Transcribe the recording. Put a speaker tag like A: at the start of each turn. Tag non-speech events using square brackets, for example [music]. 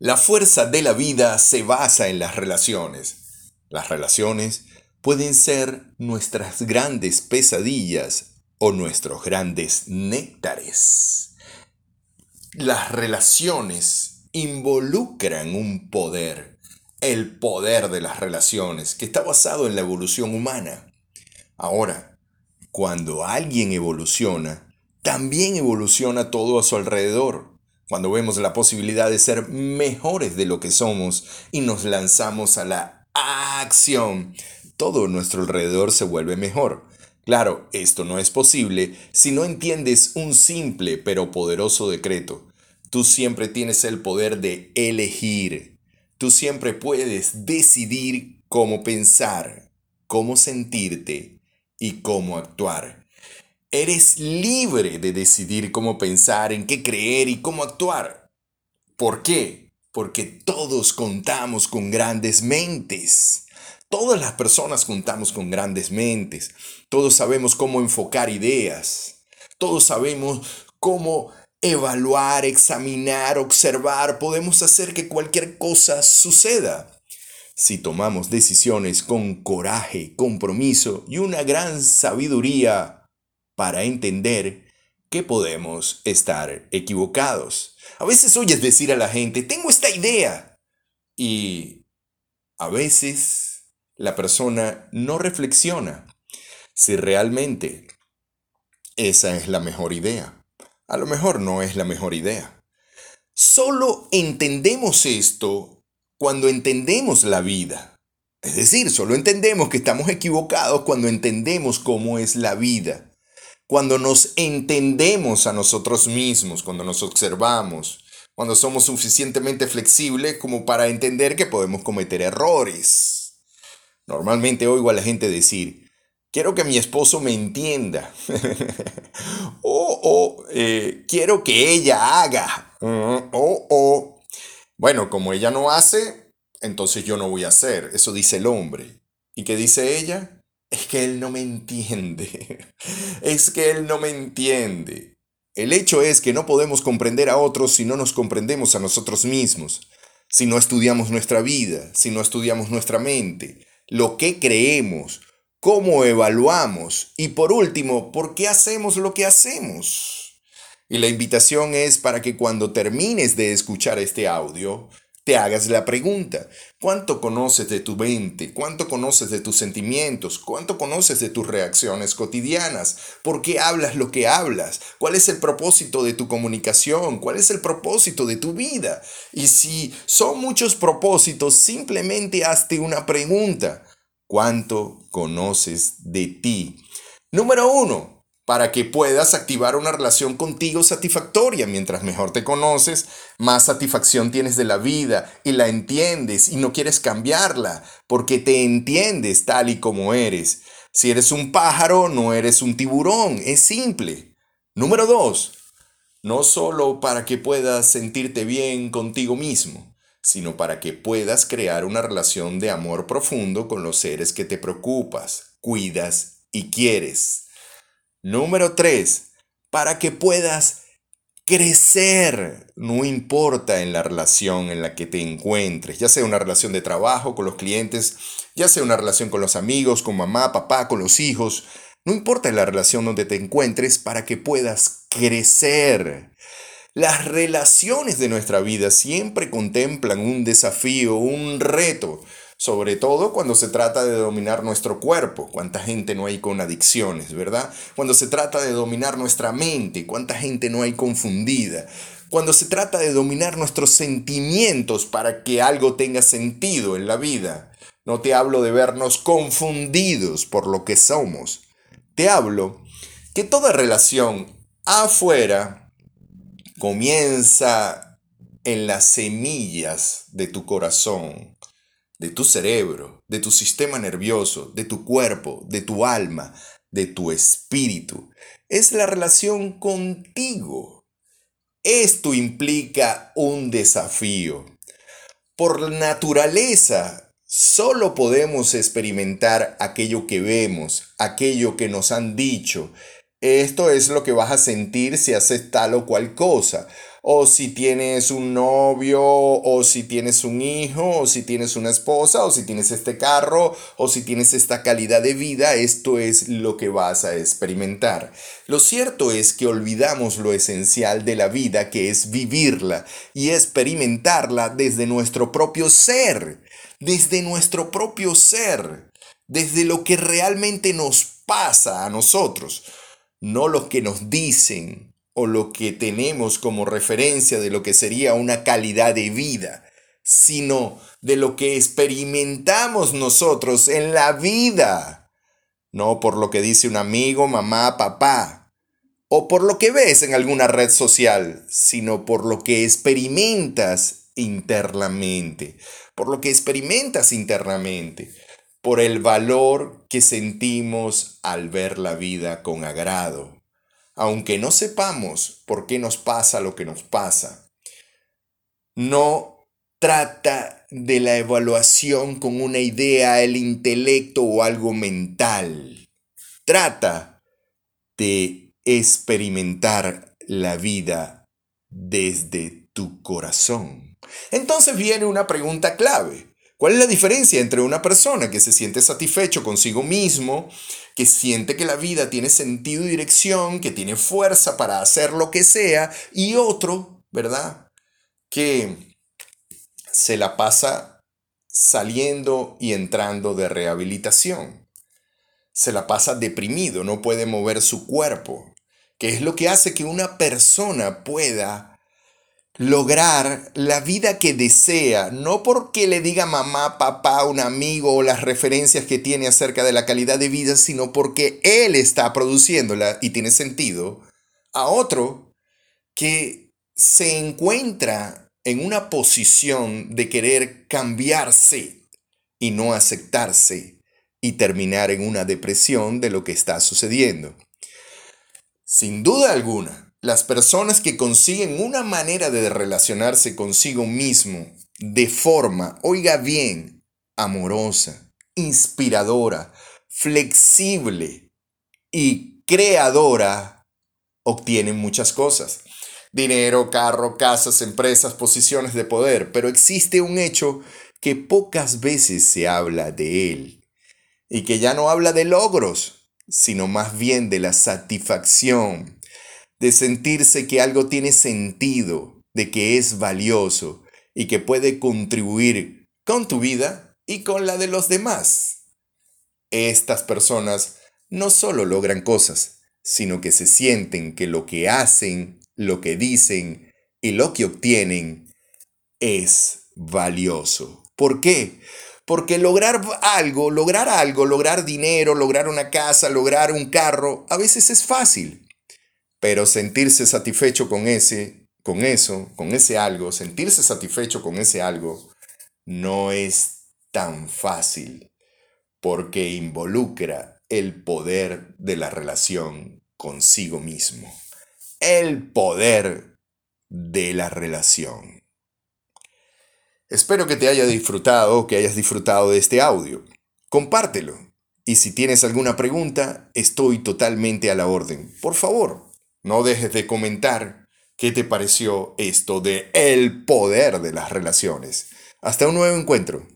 A: La fuerza de la vida se basa en las relaciones. Las relaciones pueden ser nuestras grandes pesadillas o nuestros grandes néctares. Las relaciones involucran un poder, el poder de las relaciones, que está basado en la evolución humana. Ahora, cuando alguien evoluciona, también evoluciona todo a su alrededor. Cuando vemos la posibilidad de ser mejores de lo que somos y nos lanzamos a la acción, todo nuestro alrededor se vuelve mejor. Claro, esto no es posible si no entiendes un simple pero poderoso decreto. Tú siempre tienes el poder de elegir. Tú siempre puedes decidir cómo pensar, cómo sentirte y cómo actuar. Eres libre de decidir cómo pensar, en qué creer y cómo actuar. ¿Por qué? Porque todos contamos con grandes mentes. Todas las personas contamos con grandes mentes. Todos sabemos cómo enfocar ideas. Todos sabemos cómo evaluar, examinar, observar. Podemos hacer que cualquier cosa suceda. Si tomamos decisiones con coraje, compromiso y una gran sabiduría para entender que podemos estar equivocados. A veces oyes decir a la gente, tengo esta idea. Y a veces la persona no reflexiona si realmente esa es la mejor idea. A lo mejor no es la mejor idea. Solo entendemos esto cuando entendemos la vida. Es decir, solo entendemos que estamos equivocados cuando entendemos cómo es la vida. Cuando nos entendemos a nosotros mismos, cuando nos observamos, cuando somos suficientemente flexibles como para entender que podemos cometer errores. Normalmente oigo a la gente decir, quiero que mi esposo me entienda. [laughs] o, eh, quiero que ella haga. o, o, bueno, como ella no hace, entonces yo no voy a hacer. Eso dice el hombre. ¿Y qué dice ella? Es que él no me entiende. [laughs] es que él no me entiende. El hecho es que no podemos comprender a otros si no nos comprendemos a nosotros mismos, si no estudiamos nuestra vida, si no estudiamos nuestra mente, lo que creemos, cómo evaluamos y por último, por qué hacemos lo que hacemos. Y la invitación es para que cuando termines de escuchar este audio, te hagas la pregunta, ¿cuánto conoces de tu mente? ¿Cuánto conoces de tus sentimientos? ¿Cuánto conoces de tus reacciones cotidianas? ¿Por qué hablas lo que hablas? ¿Cuál es el propósito de tu comunicación? ¿Cuál es el propósito de tu vida? Y si son muchos propósitos, simplemente hazte una pregunta. ¿Cuánto conoces de ti? Número uno, para que puedas activar una relación contigo satisfactoria. Mientras mejor te conoces, más satisfacción tienes de la vida y la entiendes y no quieres cambiarla porque te entiendes tal y como eres. Si eres un pájaro, no eres un tiburón. Es simple. Número dos, no solo para que puedas sentirte bien contigo mismo, sino para que puedas crear una relación de amor profundo con los seres que te preocupas, cuidas y quieres. Número 3. Para que puedas crecer, no importa en la relación en la que te encuentres, ya sea una relación de trabajo con los clientes, ya sea una relación con los amigos, con mamá, papá, con los hijos, no importa en la relación donde te encuentres, para que puedas crecer. Las relaciones de nuestra vida siempre contemplan un desafío, un reto, sobre todo cuando se trata de dominar nuestro cuerpo, cuánta gente no hay con adicciones, ¿verdad? Cuando se trata de dominar nuestra mente, cuánta gente no hay confundida. Cuando se trata de dominar nuestros sentimientos para que algo tenga sentido en la vida. No te hablo de vernos confundidos por lo que somos. Te hablo que toda relación afuera comienza en las semillas de tu corazón de tu cerebro, de tu sistema nervioso, de tu cuerpo, de tu alma, de tu espíritu. Es la relación contigo. Esto implica un desafío. Por naturaleza, solo podemos experimentar aquello que vemos, aquello que nos han dicho. Esto es lo que vas a sentir si haces tal o cual cosa o si tienes un novio, o si tienes un hijo, o si tienes una esposa, o si tienes este carro, o si tienes esta calidad de vida, esto es lo que vas a experimentar. Lo cierto es que olvidamos lo esencial de la vida, que es vivirla y experimentarla desde nuestro propio ser, desde nuestro propio ser, desde lo que realmente nos pasa a nosotros, no lo que nos dicen, o lo que tenemos como referencia de lo que sería una calidad de vida, sino de lo que experimentamos nosotros en la vida, no por lo que dice un amigo, mamá, papá, o por lo que ves en alguna red social, sino por lo que experimentas internamente, por lo que experimentas internamente, por el valor que sentimos al ver la vida con agrado aunque no sepamos por qué nos pasa lo que nos pasa, no trata de la evaluación con una idea, el intelecto o algo mental. Trata de experimentar la vida desde tu corazón. Entonces viene una pregunta clave. ¿Cuál es la diferencia entre una persona que se siente satisfecho consigo mismo, que siente que la vida tiene sentido y dirección, que tiene fuerza para hacer lo que sea, y otro, ¿verdad? Que se la pasa saliendo y entrando de rehabilitación. Se la pasa deprimido, no puede mover su cuerpo, que es lo que hace que una persona pueda lograr la vida que desea, no porque le diga mamá, papá, un amigo o las referencias que tiene acerca de la calidad de vida, sino porque él está produciéndola y tiene sentido, a otro que se encuentra en una posición de querer cambiarse y no aceptarse y terminar en una depresión de lo que está sucediendo. Sin duda alguna, las personas que consiguen una manera de relacionarse consigo mismo de forma, oiga bien, amorosa, inspiradora, flexible y creadora, obtienen muchas cosas. Dinero, carro, casas, empresas, posiciones de poder, pero existe un hecho que pocas veces se habla de él y que ya no habla de logros, sino más bien de la satisfacción de sentirse que algo tiene sentido, de que es valioso y que puede contribuir con tu vida y con la de los demás. Estas personas no solo logran cosas, sino que se sienten que lo que hacen, lo que dicen y lo que obtienen es valioso. ¿Por qué? Porque lograr algo, lograr algo, lograr dinero, lograr una casa, lograr un carro, a veces es fácil. Pero sentirse satisfecho con ese, con eso, con ese algo, sentirse satisfecho con ese algo, no es tan fácil porque involucra el poder de la relación consigo mismo. El poder de la relación. Espero que te haya disfrutado, que hayas disfrutado de este audio. Compártelo. Y si tienes alguna pregunta, estoy totalmente a la orden. Por favor, no dejes de comentar qué te pareció esto de el poder de las relaciones. Hasta un nuevo encuentro.